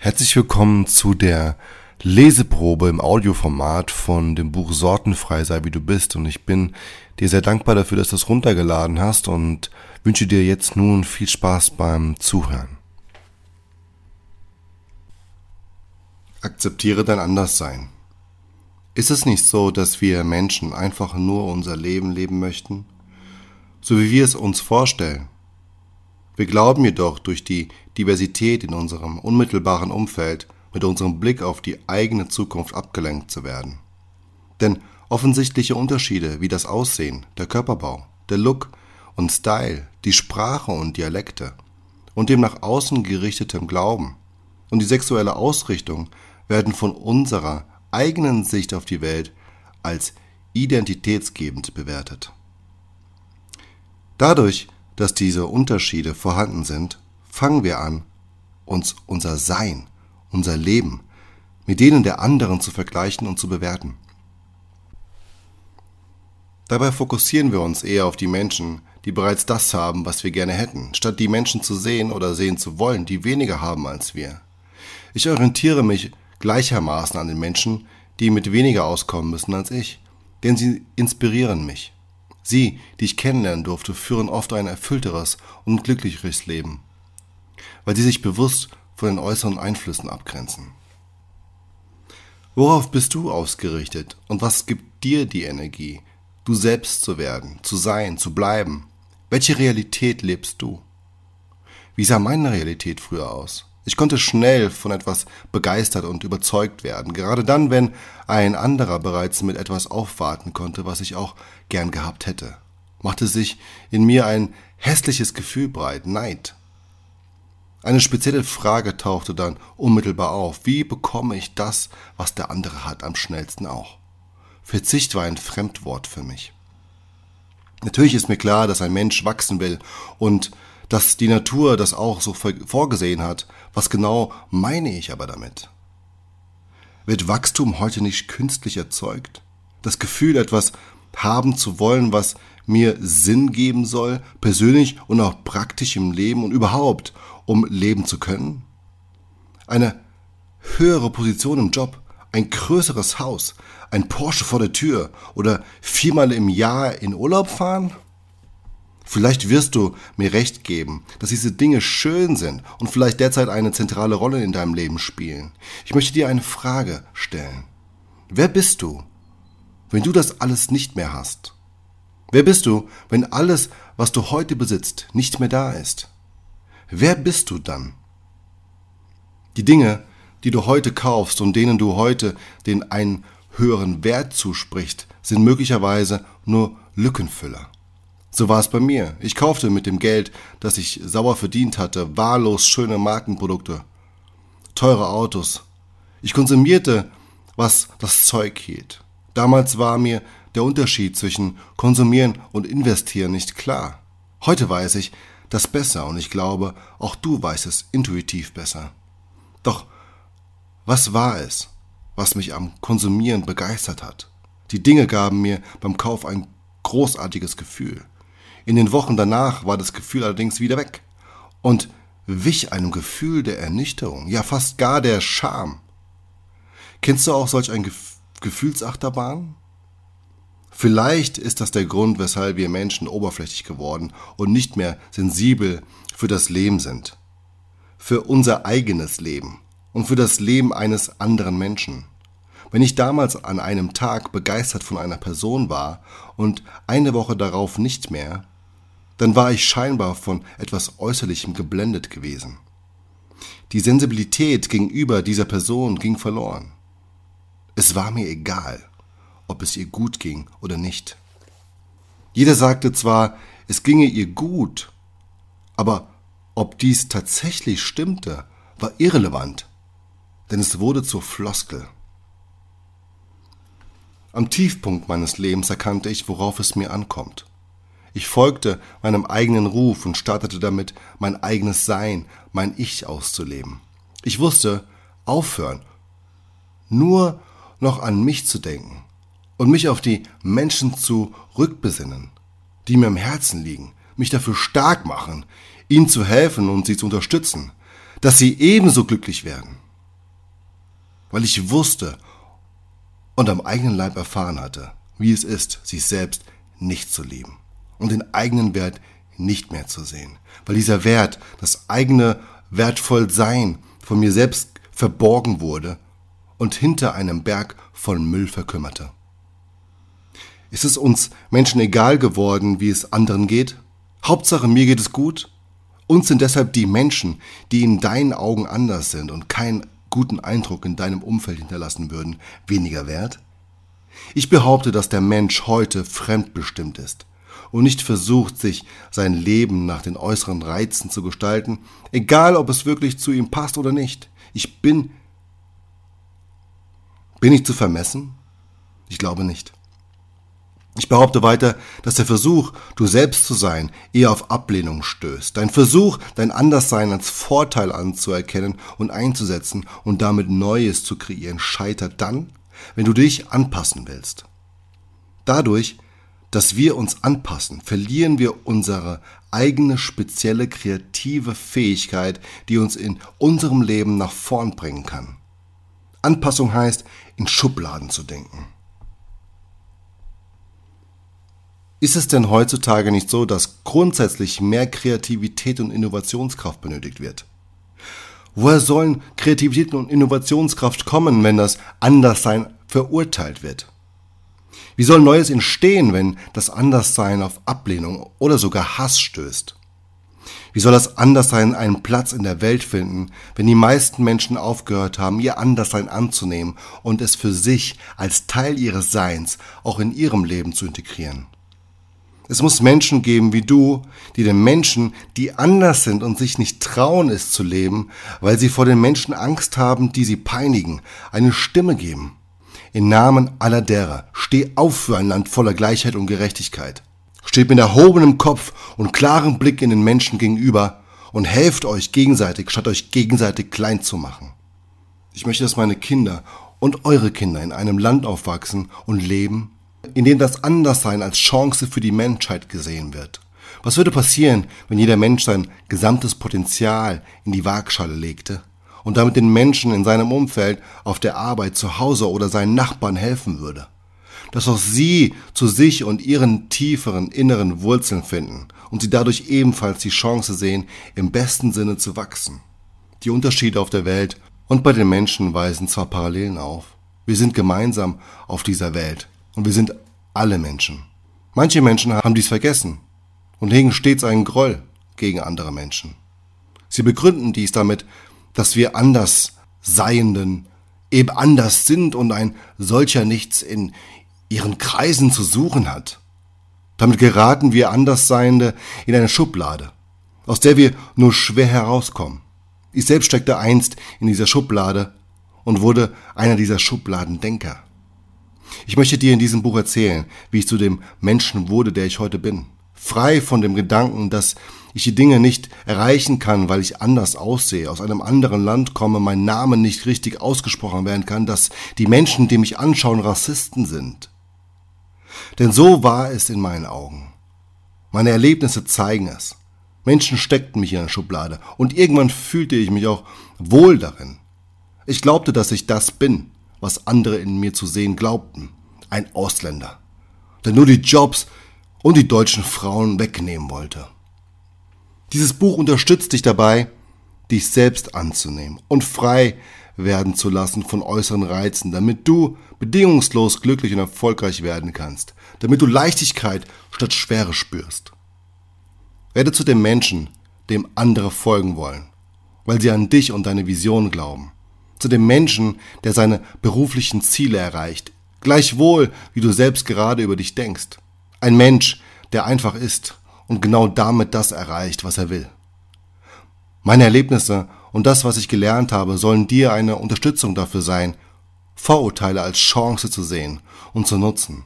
Herzlich willkommen zu der Leseprobe im Audioformat von dem Buch Sortenfrei sei wie du bist und ich bin dir sehr dankbar dafür, dass du es runtergeladen hast und wünsche dir jetzt nun viel Spaß beim Zuhören. Akzeptiere dein Anderssein. Ist es nicht so, dass wir Menschen einfach nur unser Leben leben möchten, so wie wir es uns vorstellen? Wir glauben jedoch durch die Diversität in unserem unmittelbaren Umfeld mit unserem Blick auf die eigene Zukunft abgelenkt zu werden. Denn offensichtliche Unterschiede wie das Aussehen, der Körperbau, der Look und Style, die Sprache und Dialekte und dem nach außen gerichtetem Glauben und die sexuelle Ausrichtung werden von unserer eigenen Sicht auf die Welt als identitätsgebend bewertet. Dadurch dass diese Unterschiede vorhanden sind, fangen wir an, uns unser Sein, unser Leben mit denen der anderen zu vergleichen und zu bewerten. Dabei fokussieren wir uns eher auf die Menschen, die bereits das haben, was wir gerne hätten, statt die Menschen zu sehen oder sehen zu wollen, die weniger haben als wir. Ich orientiere mich gleichermaßen an den Menschen, die mit weniger auskommen müssen als ich, denn sie inspirieren mich. Sie, die ich kennenlernen durfte, führen oft ein erfüllteres und glücklicheres Leben, weil sie sich bewusst von den äußeren Einflüssen abgrenzen. Worauf bist du ausgerichtet und was gibt dir die Energie, du selbst zu werden, zu sein, zu bleiben? Welche Realität lebst du? Wie sah meine Realität früher aus? Ich konnte schnell von etwas begeistert und überzeugt werden, gerade dann, wenn ein anderer bereits mit etwas aufwarten konnte, was ich auch gern gehabt hätte. Machte sich in mir ein hässliches Gefühl breit, Neid. Eine spezielle Frage tauchte dann unmittelbar auf. Wie bekomme ich das, was der andere hat, am schnellsten auch? Verzicht war ein Fremdwort für mich. Natürlich ist mir klar, dass ein Mensch wachsen will und dass die Natur das auch so vorgesehen hat. Was genau meine ich aber damit? Wird Wachstum heute nicht künstlich erzeugt? Das Gefühl, etwas haben zu wollen, was mir Sinn geben soll, persönlich und auch praktisch im Leben und überhaupt, um leben zu können? Eine höhere Position im Job, ein größeres Haus, ein Porsche vor der Tür oder viermal im Jahr in Urlaub fahren? Vielleicht wirst du mir recht geben, dass diese Dinge schön sind und vielleicht derzeit eine zentrale Rolle in deinem Leben spielen. Ich möchte dir eine Frage stellen. Wer bist du, wenn du das alles nicht mehr hast? Wer bist du, wenn alles, was du heute besitzt, nicht mehr da ist? Wer bist du dann? Die Dinge, die du heute kaufst und denen du heute den einen höheren Wert zusprichst, sind möglicherweise nur Lückenfüller. So war es bei mir. Ich kaufte mit dem Geld, das ich sauer verdient hatte, wahllos schöne Markenprodukte, teure Autos. Ich konsumierte, was das Zeug hielt. Damals war mir der Unterschied zwischen konsumieren und investieren nicht klar. Heute weiß ich das besser und ich glaube, auch du weißt es intuitiv besser. Doch was war es, was mich am Konsumieren begeistert hat? Die Dinge gaben mir beim Kauf ein großartiges Gefühl. In den Wochen danach war das Gefühl allerdings wieder weg und wich einem Gefühl der Ernüchterung, ja fast gar der Scham. Kennst du auch solch ein Gef Gefühlsachterbahn? Vielleicht ist das der Grund, weshalb wir Menschen oberflächlich geworden und nicht mehr sensibel für das Leben sind, für unser eigenes Leben und für das Leben eines anderen Menschen. Wenn ich damals an einem Tag begeistert von einer Person war und eine Woche darauf nicht mehr, dann war ich scheinbar von etwas Äußerlichem geblendet gewesen. Die Sensibilität gegenüber dieser Person ging verloren. Es war mir egal, ob es ihr gut ging oder nicht. Jeder sagte zwar, es ginge ihr gut, aber ob dies tatsächlich stimmte, war irrelevant, denn es wurde zur Floskel. Am Tiefpunkt meines Lebens erkannte ich, worauf es mir ankommt. Ich folgte meinem eigenen Ruf und startete damit, mein eigenes Sein, mein Ich auszuleben. Ich wusste, aufhören, nur noch an mich zu denken und mich auf die Menschen zu rückbesinnen, die mir im Herzen liegen, mich dafür stark machen, ihnen zu helfen und sie zu unterstützen, dass sie ebenso glücklich werden. weil ich wusste und am eigenen Leib erfahren hatte, wie es ist, sich selbst nicht zu lieben und den eigenen Wert nicht mehr zu sehen, weil dieser Wert, das eigene wertvoll Sein von mir selbst verborgen wurde und hinter einem Berg von Müll verkümmerte. Ist es uns Menschen egal geworden, wie es anderen geht? Hauptsache mir geht es gut? Uns sind deshalb die Menschen, die in deinen Augen anders sind und keinen guten Eindruck in deinem Umfeld hinterlassen würden, weniger wert? Ich behaupte, dass der Mensch heute fremdbestimmt ist und nicht versucht, sich sein Leben nach den äußeren Reizen zu gestalten, egal ob es wirklich zu ihm passt oder nicht. Ich bin. Bin ich zu vermessen? Ich glaube nicht. Ich behaupte weiter, dass der Versuch, du selbst zu sein, eher auf Ablehnung stößt. Dein Versuch, dein Anderssein als Vorteil anzuerkennen und einzusetzen und damit Neues zu kreieren, scheitert dann, wenn du dich anpassen willst. Dadurch, dass wir uns anpassen, verlieren wir unsere eigene spezielle kreative Fähigkeit, die uns in unserem Leben nach vorn bringen kann. Anpassung heißt, in Schubladen zu denken. Ist es denn heutzutage nicht so, dass grundsätzlich mehr Kreativität und Innovationskraft benötigt wird? Woher sollen Kreativität und Innovationskraft kommen, wenn das Anderssein verurteilt wird? Wie soll Neues entstehen, wenn das Anderssein auf Ablehnung oder sogar Hass stößt? Wie soll das Anderssein einen Platz in der Welt finden, wenn die meisten Menschen aufgehört haben, ihr Anderssein anzunehmen und es für sich als Teil ihres Seins auch in ihrem Leben zu integrieren? Es muss Menschen geben wie du, die den Menschen, die anders sind und sich nicht trauen, es zu leben, weil sie vor den Menschen Angst haben, die sie peinigen, eine Stimme geben. Im Namen aller derer, steh auf für ein Land voller Gleichheit und Gerechtigkeit. Steht mit erhobenem Kopf und klarem Blick in den Menschen gegenüber und helft euch gegenseitig, statt euch gegenseitig klein zu machen. Ich möchte, dass meine Kinder und eure Kinder in einem Land aufwachsen und leben, in dem das Anderssein als Chance für die Menschheit gesehen wird. Was würde passieren, wenn jeder Mensch sein gesamtes Potenzial in die Waagschale legte und damit den Menschen in seinem Umfeld, auf der Arbeit, zu Hause oder seinen Nachbarn helfen würde? Dass auch sie zu sich und ihren tieferen inneren Wurzeln finden und sie dadurch ebenfalls die Chance sehen, im besten Sinne zu wachsen. Die Unterschiede auf der Welt und bei den Menschen weisen zwar Parallelen auf. Wir sind gemeinsam auf dieser Welt und wir sind alle Menschen. Manche Menschen haben dies vergessen und hegen stets einen Groll gegen andere Menschen. Sie begründen dies damit, dass wir anders Seienden eben anders sind und ein solcher nichts in ihren Kreisen zu suchen hat. Damit geraten wir Andersseiende in eine Schublade, aus der wir nur schwer herauskommen. Ich selbst steckte einst in dieser Schublade und wurde einer dieser Schubladendenker. Ich möchte dir in diesem Buch erzählen, wie ich zu dem Menschen wurde, der ich heute bin. Frei von dem Gedanken, dass ich die Dinge nicht erreichen kann, weil ich anders aussehe, aus einem anderen Land komme, mein Name nicht richtig ausgesprochen werden kann, dass die Menschen, die mich anschauen, Rassisten sind. Denn so war es in meinen Augen. Meine Erlebnisse zeigen es. Menschen steckten mich in eine Schublade und irgendwann fühlte ich mich auch wohl darin. Ich glaubte, dass ich das bin, was andere in mir zu sehen glaubten. Ein Ausländer, der nur die Jobs und die deutschen Frauen wegnehmen wollte. Dieses Buch unterstützt dich dabei, dich selbst anzunehmen und frei werden zu lassen von äußeren Reizen, damit du bedingungslos glücklich und erfolgreich werden kannst, damit du Leichtigkeit statt Schwere spürst. Werde zu dem Menschen, dem andere folgen wollen, weil sie an dich und deine Vision glauben zu dem Menschen, der seine beruflichen Ziele erreicht, gleichwohl wie du selbst gerade über dich denkst. Ein Mensch, der einfach ist und genau damit das erreicht, was er will. Meine Erlebnisse und das, was ich gelernt habe, sollen dir eine Unterstützung dafür sein, Vorurteile als Chance zu sehen und zu nutzen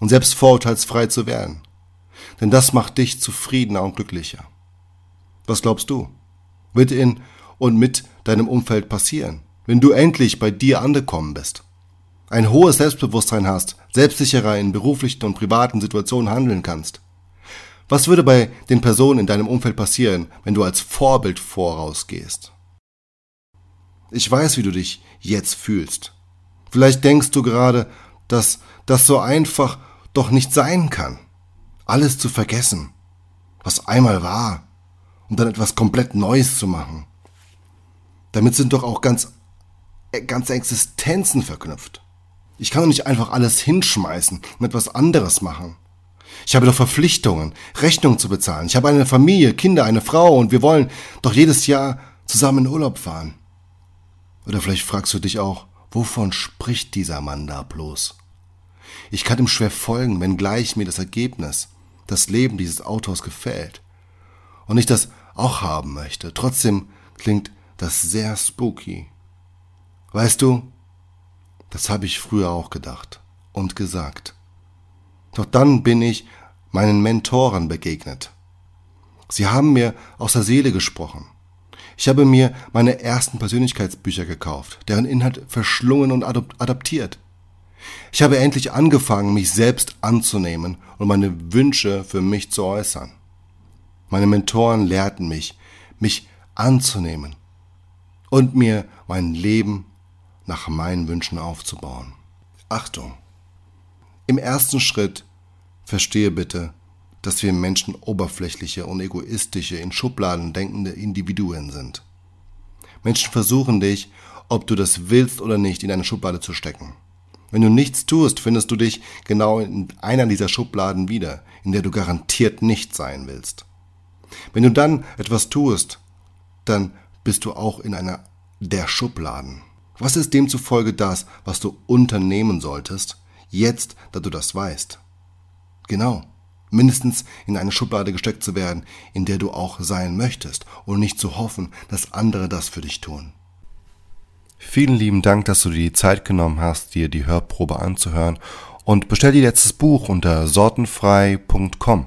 und selbst vorurteilsfrei zu werden. Denn das macht dich zufriedener und glücklicher. Was glaubst du? Wird in und mit deinem Umfeld passieren? wenn du endlich bei dir angekommen bist, ein hohes Selbstbewusstsein hast, selbstsicherer in beruflichen und privaten Situationen handeln kannst. Was würde bei den Personen in deinem Umfeld passieren, wenn du als Vorbild vorausgehst? Ich weiß, wie du dich jetzt fühlst. Vielleicht denkst du gerade, dass das so einfach doch nicht sein kann. Alles zu vergessen, was einmal war, und dann etwas komplett Neues zu machen. Damit sind doch auch ganz, äh, ganze Existenzen verknüpft. Ich kann doch nicht einfach alles hinschmeißen und etwas anderes machen. Ich habe doch Verpflichtungen, Rechnungen zu bezahlen. Ich habe eine Familie, Kinder, eine Frau und wir wollen doch jedes Jahr zusammen in Urlaub fahren. Oder vielleicht fragst du dich auch, wovon spricht dieser Mann da bloß? Ich kann ihm schwer folgen, wenngleich mir das Ergebnis, das Leben dieses Autors gefällt und ich das auch haben möchte. Trotzdem klingt das sehr spooky. Weißt du, das habe ich früher auch gedacht und gesagt. Doch dann bin ich meinen Mentoren begegnet. Sie haben mir aus der Seele gesprochen. Ich habe mir meine ersten Persönlichkeitsbücher gekauft, deren Inhalt verschlungen und adaptiert. Ich habe endlich angefangen, mich selbst anzunehmen und meine Wünsche für mich zu äußern. Meine Mentoren lehrten mich, mich anzunehmen und mir mein Leben nach meinen Wünschen aufzubauen. Achtung! Im ersten Schritt verstehe bitte, dass wir Menschen oberflächliche und egoistische, in Schubladen denkende Individuen sind. Menschen versuchen dich, ob du das willst oder nicht, in eine Schublade zu stecken. Wenn du nichts tust, findest du dich genau in einer dieser Schubladen wieder, in der du garantiert nicht sein willst. Wenn du dann etwas tust, dann bist du auch in einer der Schubladen. Was ist demzufolge das, was du unternehmen solltest, jetzt, da du das weißt? Genau, mindestens in eine Schublade gesteckt zu werden, in der du auch sein möchtest und nicht zu hoffen, dass andere das für dich tun. Vielen lieben Dank, dass du dir die Zeit genommen hast, dir die Hörprobe anzuhören und bestell dir letztes Buch unter sortenfrei.com.